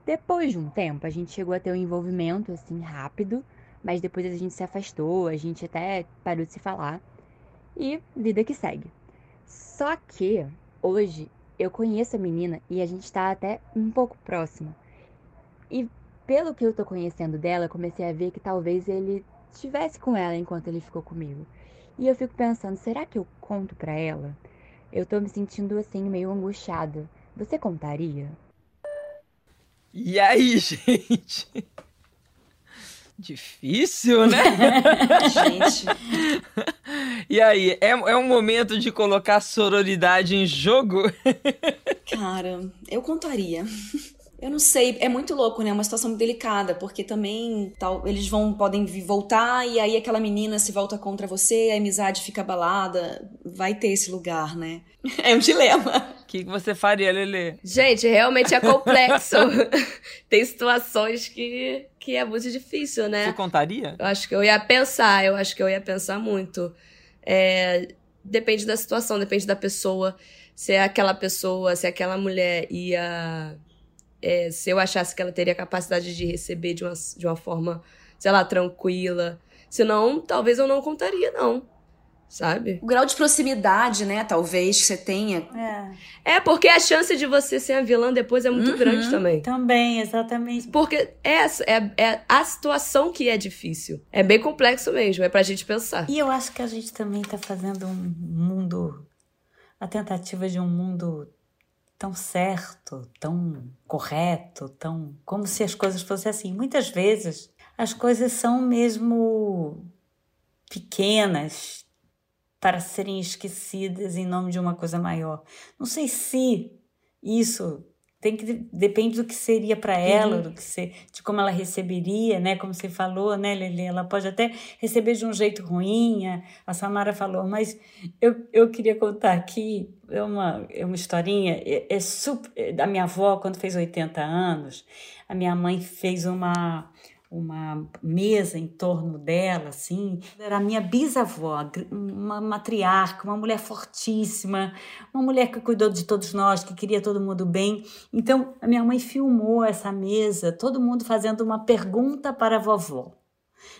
Depois de um tempo, a gente chegou a ter um envolvimento assim rápido, mas depois a gente se afastou, a gente até parou de se falar. E vida que segue. Só que hoje eu conheço a menina e a gente tá até um pouco próximo. E pelo que eu tô conhecendo dela, comecei a ver que talvez ele estivesse com ela enquanto ele ficou comigo. E eu fico pensando, será que eu conto para ela? Eu tô me sentindo assim meio angustiada. Você contaria? E aí, gente? Difícil, né? gente. E aí, é, é um momento de colocar sororidade em jogo? Cara, eu contaria. Eu não sei, é muito louco, né? É uma situação delicada, porque também tal, eles vão podem voltar e aí aquela menina se volta contra você, a amizade fica abalada, vai ter esse lugar, né? É um dilema. O que você faria, Lele? Gente, realmente é complexo. Tem situações que, que é muito difícil, né? Você contaria? Eu acho que eu ia pensar, eu acho que eu ia pensar muito. É, depende da situação, depende da pessoa. Se é aquela pessoa, se aquela mulher ia é, se eu achasse que ela teria capacidade de receber de uma, de uma forma, sei lá, tranquila. Senão, talvez eu não contaria, não. Sabe? O grau de proximidade, né, talvez, que você tenha. É. é, porque a chance de você ser a vilã depois é muito uhum. grande também. Também, exatamente. Porque é, é, é a situação que é difícil. É bem complexo mesmo, é pra gente pensar. E eu acho que a gente também tá fazendo um mundo. A tentativa de um mundo tão certo, tão correto, tão como se as coisas fossem assim. Muitas vezes as coisas são mesmo pequenas para serem esquecidas em nome de uma coisa maior. Não sei se isso tem que depende do que seria para ela, uhum. do que se, de como ela receberia, né? Como você falou, né, Lele? Ela pode até receber de um jeito ruim. A Samara falou, mas eu, eu queria contar aqui é uma, é uma historinha. É, é super, é, da minha avó quando fez 80 anos, a minha mãe fez uma uma mesa em torno dela, assim. Era a minha bisavó, uma matriarca, uma mulher fortíssima, uma mulher que cuidou de todos nós, que queria todo mundo bem. Então, a minha mãe filmou essa mesa, todo mundo fazendo uma pergunta para a vovó.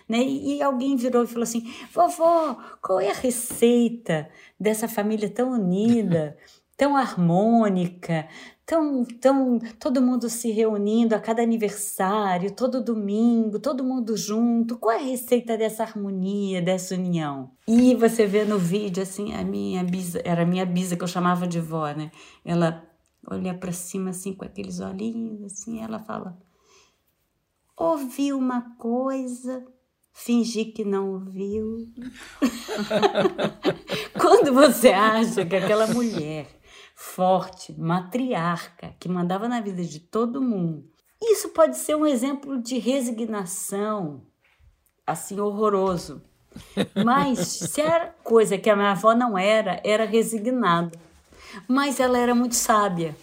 Né? E, alguém virou e falou assim: vovó, qual é a receita dessa família tão unida, tão harmônica, tão, tão todo mundo se reunindo a cada aniversário, todo domingo, todo mundo junto. Qual é a receita dessa harmonia, dessa união? E você vê no vídeo assim, a minha bisa, era a minha bisa que eu chamava de vó, né? Ela olha para cima assim com aqueles olhinhos assim, ela fala: "Ouvi uma coisa, fingi que não ouviu". Quando você acha que aquela mulher forte, matriarca, que mandava na vida de todo mundo. Isso pode ser um exemplo de resignação, assim, horroroso. Mas se era coisa que a minha avó não era, era resignada. Mas ela era muito sábia.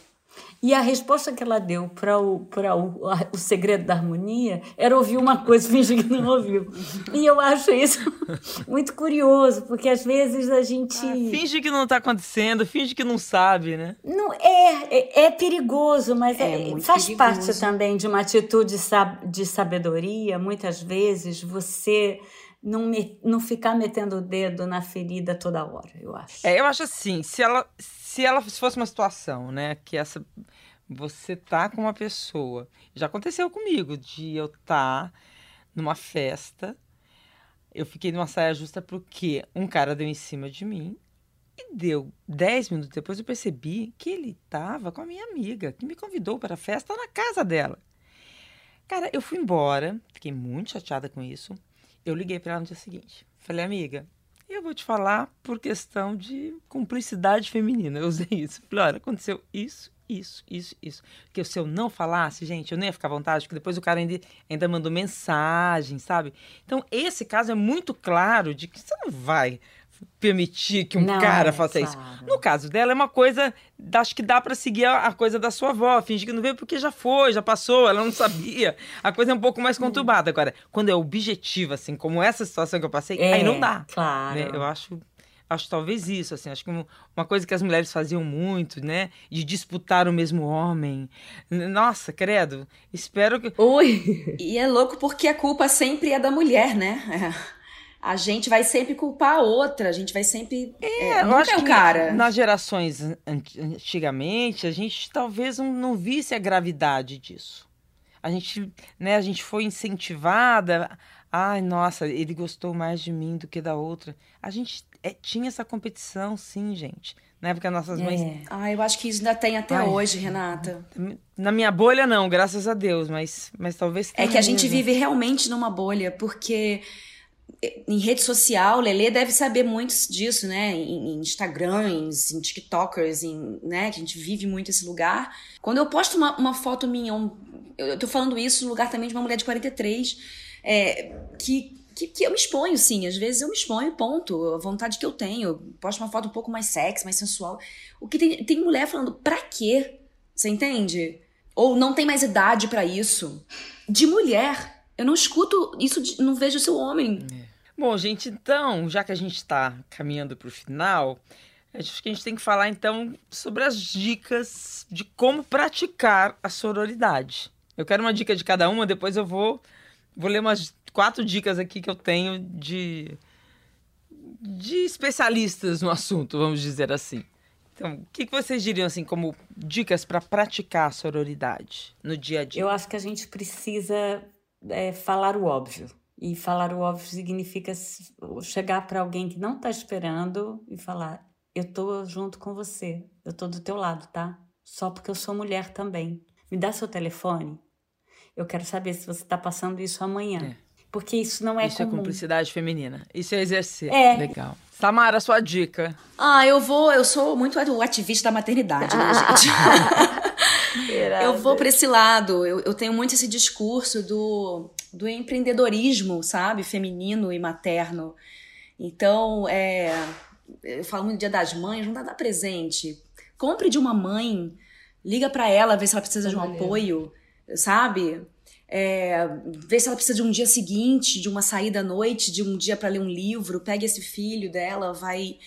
E a resposta que ela deu para o, o, o segredo da harmonia era ouvir uma coisa e fingir que não ouviu. E eu acho isso muito curioso, porque às vezes a gente. Ah, finge que não está acontecendo, finge que não sabe, né? Não, é, é, é perigoso, mas é, é faz perigoso. parte também de uma atitude de sabedoria. Muitas vezes você não, me, não ficar metendo o dedo na ferida toda hora, eu acho. É, eu acho assim, se ela, se ela se fosse uma situação, né, que essa você tá com uma pessoa, já aconteceu comigo de eu tá numa festa, eu fiquei numa saia justa porque um cara deu em cima de mim e deu dez minutos depois eu percebi que ele tava com a minha amiga, que me convidou para a festa na casa dela. Cara, eu fui embora, fiquei muito chateada com isso. Eu liguei para ela no dia seguinte. Falei, amiga, eu vou te falar por questão de cumplicidade feminina. Eu usei isso. Falei, olha, aconteceu isso, isso, isso, isso. Porque se eu não falasse, gente, eu nem ia ficar à vontade, porque depois o cara ainda, ainda mandou mensagem, sabe? Então, esse caso é muito claro de que você não vai permitir que um não, cara é, faça claro. isso. No caso dela, é uma coisa. Acho que dá para seguir a, a, coisa da sua avó, fingir que não veio porque já foi, já passou, ela não sabia. A coisa é um pouco mais conturbada. Agora, quando é objetivo, assim, como essa situação que eu passei, é, aí não dá. Claro. Né? Eu acho. Acho talvez isso, assim, acho que uma coisa que as mulheres faziam muito, né? De disputar o mesmo homem. Nossa, credo. Espero que. Ui! E é louco porque a culpa sempre é da mulher, né? É a gente vai sempre culpar a outra, a gente vai sempre. É, é acho é o cara. nas gerações antigamente, a gente talvez não, visse a gravidade disso. A gente, né, a gente foi incentivada. Ai, nossa, ele gostou mais de mim do que da outra. A gente é, tinha essa competição, sim, gente. Na época nossas é. mães. Ah, eu acho que isso ainda tem até Ai, hoje, Renata. Na minha bolha, não, graças a Deus, mas, mas talvez tenha. É que a gente vive realmente numa bolha, porque em rede social, Lele deve saber muito disso, né? Em, em Instagrams, em TikTokers, em, né? Que a gente vive muito esse lugar. Quando eu posto uma, uma foto minha, um, eu tô falando isso no lugar também de uma mulher de 43, é, que, que, que, eu me exponho, sim. Às vezes eu me exponho, ponto. A vontade que eu tenho. Eu posto uma foto um pouco mais sexy, mais sensual. O que tem, tem mulher falando, pra quê? Você entende? Ou não tem mais idade para isso. De mulher. Eu não escuto isso, de, não vejo seu homem. É. Bom, gente, então, já que a gente está caminhando para o final, acho que a gente tem que falar então sobre as dicas de como praticar a sororidade. Eu quero uma dica de cada uma, depois eu vou, vou ler umas quatro dicas aqui que eu tenho de, de especialistas no assunto, vamos dizer assim. Então, o que, vocês diriam assim como dicas para praticar a sororidade no dia a dia? Eu acho que a gente precisa é, falar o óbvio. E falar o óbvio significa chegar para alguém que não está esperando e falar: Eu tô junto com você, eu tô do teu lado, tá? Só porque eu sou mulher também. Me dá seu telefone. Eu quero saber se você está passando isso amanhã. É. Porque isso não é Isso comum. é cumplicidade feminina. Isso é exercer. É. Legal. Samara, sua dica. Ah, eu vou. Eu sou muito o ativista da maternidade, né, gente? Eu vou para esse lado. Eu, eu tenho muito esse discurso do, do empreendedorismo, sabe? Feminino e materno. Então, é, eu falo muito do Dia das Mães, não dá dar presente. Compre de uma mãe, liga para ela, vê se ela precisa de um apoio, sabe? É, vê se ela precisa de um dia seguinte, de uma saída à noite, de um dia para ler um livro, pegue esse filho dela, vai.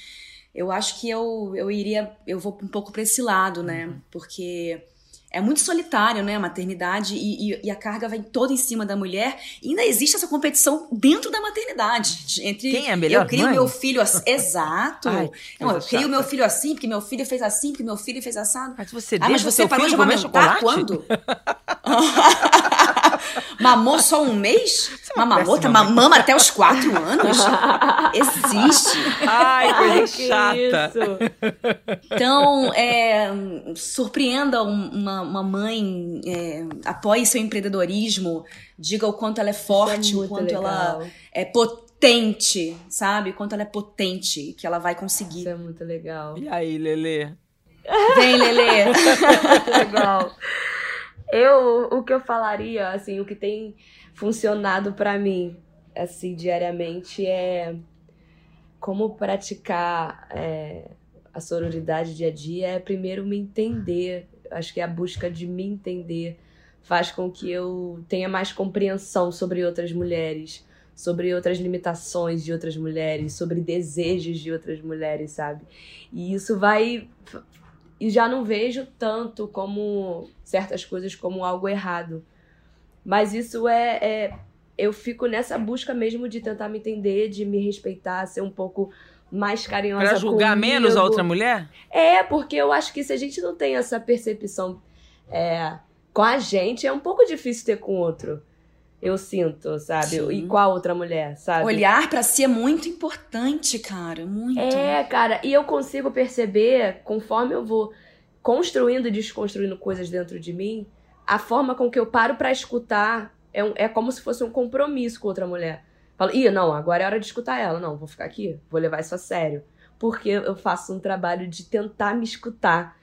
Eu acho que eu, eu iria, eu vou um pouco para esse lado, né? Uhum. Porque é muito solitário, né, a maternidade, e, e, e, a carga vai toda em cima da mulher. E ainda existe essa competição dentro da maternidade. Entre Quem é melhor? Eu crio meu filho assim. Exato. Ai, Não, eu crio meu filho assim, porque meu filho fez assim, porque meu filho fez assado. Mas você ah, mas você parou de amamentar quando? Mamou só um mês? É uma mamota mama até os quatro anos? Existe. Ai, coisa Ai, chata. Então, é, surpreenda uma, uma mãe, é, apoie seu empreendedorismo, diga o quanto ela é forte, é o quanto legal. ela é potente, sabe? O quanto ela é potente, que ela vai conseguir. Isso é muito legal. E aí, Lelê? Vem, Lelê. legal. Eu, o que eu falaria, assim, o que tem funcionado para mim, assim, diariamente é como praticar é, a sororidade dia a dia é primeiro me entender Acho que a busca de me entender faz com que eu tenha mais compreensão sobre outras mulheres, sobre outras limitações de outras mulheres, sobre desejos de outras mulheres, sabe? E isso vai e já não vejo tanto como certas coisas como algo errado. Mas isso é, é eu fico nessa busca mesmo de tentar me entender, de me respeitar, ser um pouco mais carinhosa Pra julgar comigo. menos a outra mulher? É, porque eu acho que se a gente não tem essa percepção é, com a gente, é um pouco difícil ter com outro. Eu sinto, sabe? Sim. E a outra mulher, sabe? Olhar pra si é muito importante, cara. Muito. É, cara, e eu consigo perceber, conforme eu vou construindo e desconstruindo coisas dentro de mim, a forma com que eu paro pra escutar é, um- é como se fosse um compromisso com outra mulher. Falo, ih, não, agora é hora de escutar ela. Não, vou ficar aqui, vou levar isso a sério. Porque eu faço um trabalho de tentar me escutar.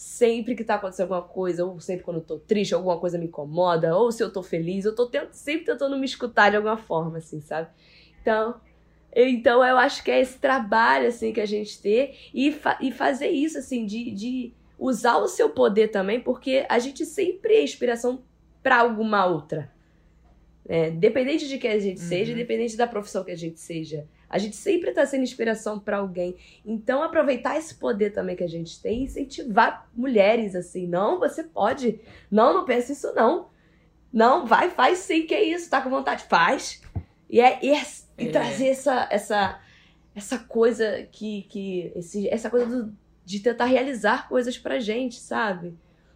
Sempre que tá acontecendo alguma coisa, ou sempre quando eu tô triste, alguma coisa me incomoda, ou se eu tô feliz, eu tô tent- sempre tentando me escutar de alguma forma, assim, sabe? Então, então eu acho que é esse trabalho, assim, que a gente tem e, fa- e fazer isso, assim, de, de usar o seu poder também, porque a gente sempre é inspiração pra alguma outra. É, dependente de quem a gente seja, independente da profissão que a gente seja. A gente sempre tá sendo inspiração pra alguém. Então, aproveitar esse poder também que a gente tem e incentivar mulheres assim. Não, você pode. Não, não pensa isso, não. Não, vai, faz sim, que é isso. Tá com vontade, faz. E, é, e, é- e É. trazer essa, essa, essa coisa que. que esse, essa coisa do- de tentar realizar coisas pra gente, sabe?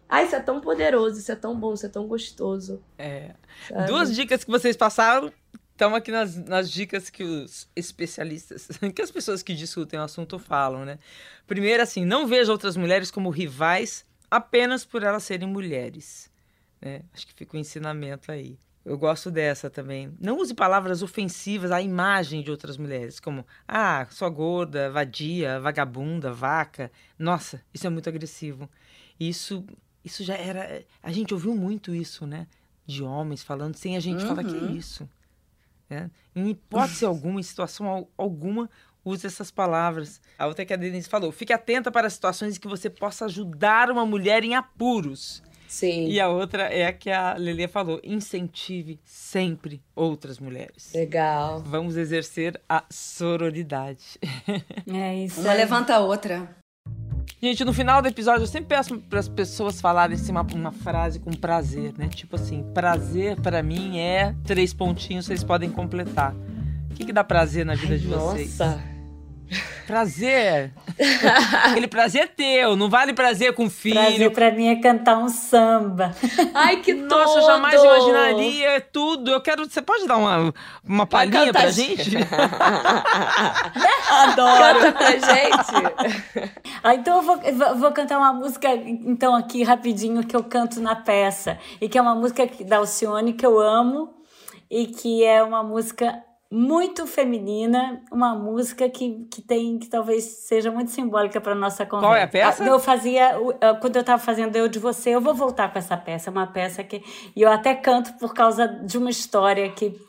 Ah, isso é tão poderoso, isso é tão bom, isso é tão gostoso. É. sabe? Duas dicas que vocês passaram estão aqui nas, nas dicas que os especialistas, que as pessoas que discutem o assunto falam, né? Primeiro, assim, não veja outras mulheres como rivais apenas por elas serem mulheres. né? Acho que fica o ensinamento aí. Eu gosto dessa também. Não use palavras ofensivas à imagem de outras mulheres, como ah, sua gorda, vadia, vagabunda, vaca. Nossa, isso é muito agressivo. Isso, isso já era. A gente ouviu muito isso, né? De homens falando sem a gente falar que é Uhum. isso. Né? Em hipótese alguma, em situação al- alguma, use essas palavras. A outra que a Denise falou: fique atenta para situações em que você possa ajudar uma mulher em apuros. Sim. E a outra é a que a Lelê falou: incentive sempre outras mulheres. Legal. Vamos exercer a sororidade. É isso. Uma aí. levanta a outra. Gente, no final do episódio eu sempre peço para as pessoas falarem assim, uma, uma frase com prazer, né? Tipo assim, prazer para mim é três pontinhos, vocês podem completar. O que, que dá prazer na vida de vocês? Nossa. Prazer. Aquele prazer é teu, não vale prazer com filho. Prazer pra mim é cantar um samba. Ai, que Nossa, eu jamais imaginaria tudo. Eu quero. Você pode dar uma, uma palhinha pra gente? Adoro. Canta pra gente. Ah, então eu vou, vou- vou cantar uma música, então, aqui rapidinho, que eu canto na peça. E que é uma música que- da Alcione que eu amo. E que é uma música muito feminina, uma música que, que tem, que talvez seja muito simbólica para nossa conversa. Qual é a peça? Eu fazia, quando eu estava fazendo Eu de Você, eu vou voltar com essa peça, é uma peça que, e eu até canto por causa de uma história que,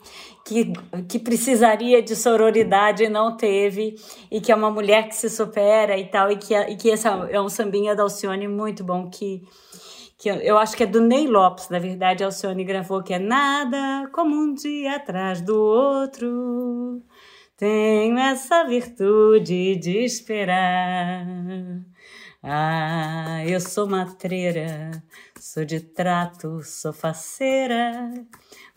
que, que precisaria de sororidade e não teve, e que é uma mulher que se supera e tal, e que, e que essa é um sambinha da Alcione muito bom, que, que eu, eu acho que é do Ney Lopes, na verdade, Alcione gravou, que é Nada como um dia atrás do outro, tenho essa virtude de esperar. Ah, eu sou matreira, sou de trato, sou faceira,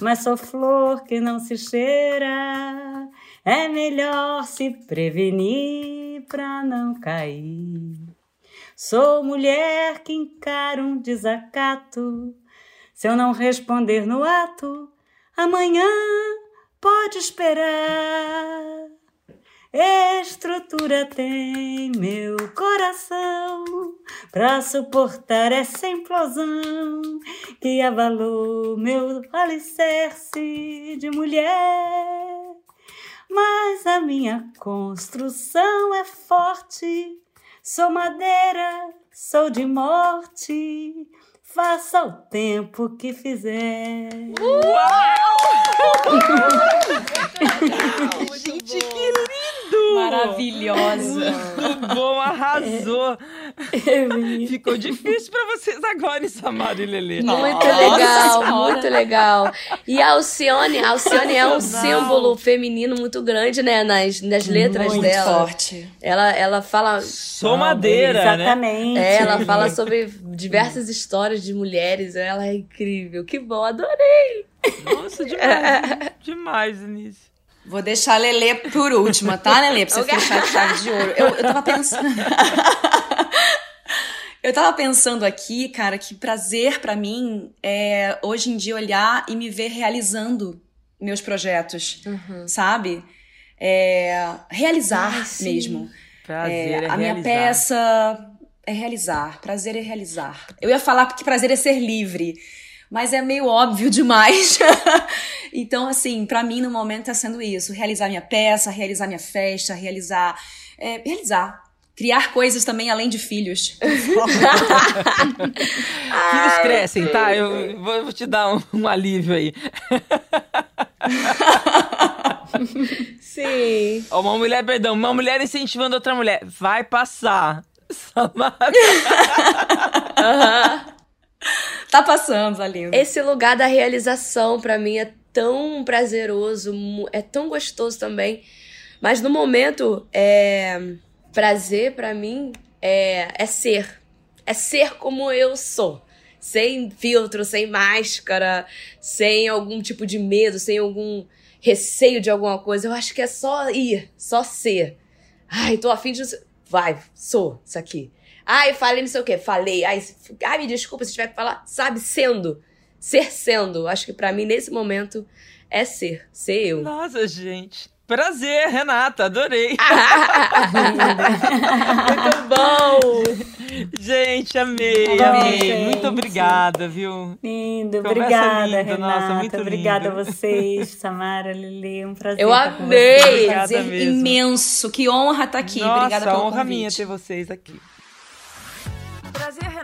mas sou flor que não se cheira. É melhor se prevenir pra não cair. Sou mulher que encara um desacato. Se eu não responder no ato, amanhã pode esperar. Estrutura tem meu coração pra suportar essa implosão que abalou meu alicerce de mulher. Mas a minha construção é forte, sou madeira, sou de morte. Faça o tempo que fizer. Gente, que lindo! Tudo! Maravilhosa. Muito bom, arrasou. Ficou difícil pra vocês agora, em Samara e Lelê. Muito Nossa legal, Senhora. muito legal. E a Alcione, a Alcione é um símbolo feminino muito grande, né, nas, nas letras Muito dela. forte. Ela, ela fala Sou madeira, né? Exatamente. É, ela fala sobre diversas histórias de mulheres. Ela é incrível. Que bom, adorei. Nossa, demais. demais, Denise. Vou deixar a Lelê por última, tá, Lelê? Pra você fechar com chave de ouro. Eu, eu tava pensando. eu tava pensando aqui, cara, que prazer pra mim é hoje em dia olhar e me ver realizando meus projetos, sabe? É, realizar sim. mesmo. Prazer é, a minha realizar. peça é realizar. Prazer é realizar. Eu ia falar que prazer é ser livre, mas é meio óbvio demais. então, assim, pra mim no momento tá sendo isso: realizar minha peça, realizar minha festa, realizar. é, realizar. Criar coisas também além de filhos. Filhos crescem, tá? Eu vou, te dar um, um alívio aí. Sim. Uma mulher, perdão, uma mulher incentivando outra mulher. Vai passar. Samara. Tá passando, lindo. Esse lugar da realização pra mim é tão prazeroso, é tão gostoso também. Mas no momento, é prazer pra mim é, é ser. É ser como eu sou. Sem filtro, sem máscara, sem algum tipo de medo, sem algum receio de alguma coisa. Eu acho que é só ir, só ser. Ai, tô afim de. Vai, sou isso aqui. Ai, falei não sei o quê. Falei. Ai, ai, me desculpa se tiver que falar. Sabe, sendo. Ser sendo. Acho que pra mim, nesse momento, é ser. Ser eu. Nossa, gente. Prazer, Renata, adorei. Muito bom! Gente, amei, amei. gente. Muito obrigada, viu? Lindo, Conversa obrigada, linda, Renata. nossa, muito obrigada lindo. a vocês, Samara, Lili, um prazer. Eu amei! Prazer mesmo. imenso. Que honra estar aqui. Nossa, Obrigada pelo honra convite. minha ter vocês aqui.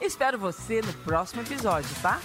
Espero você no próximo episódio, tá?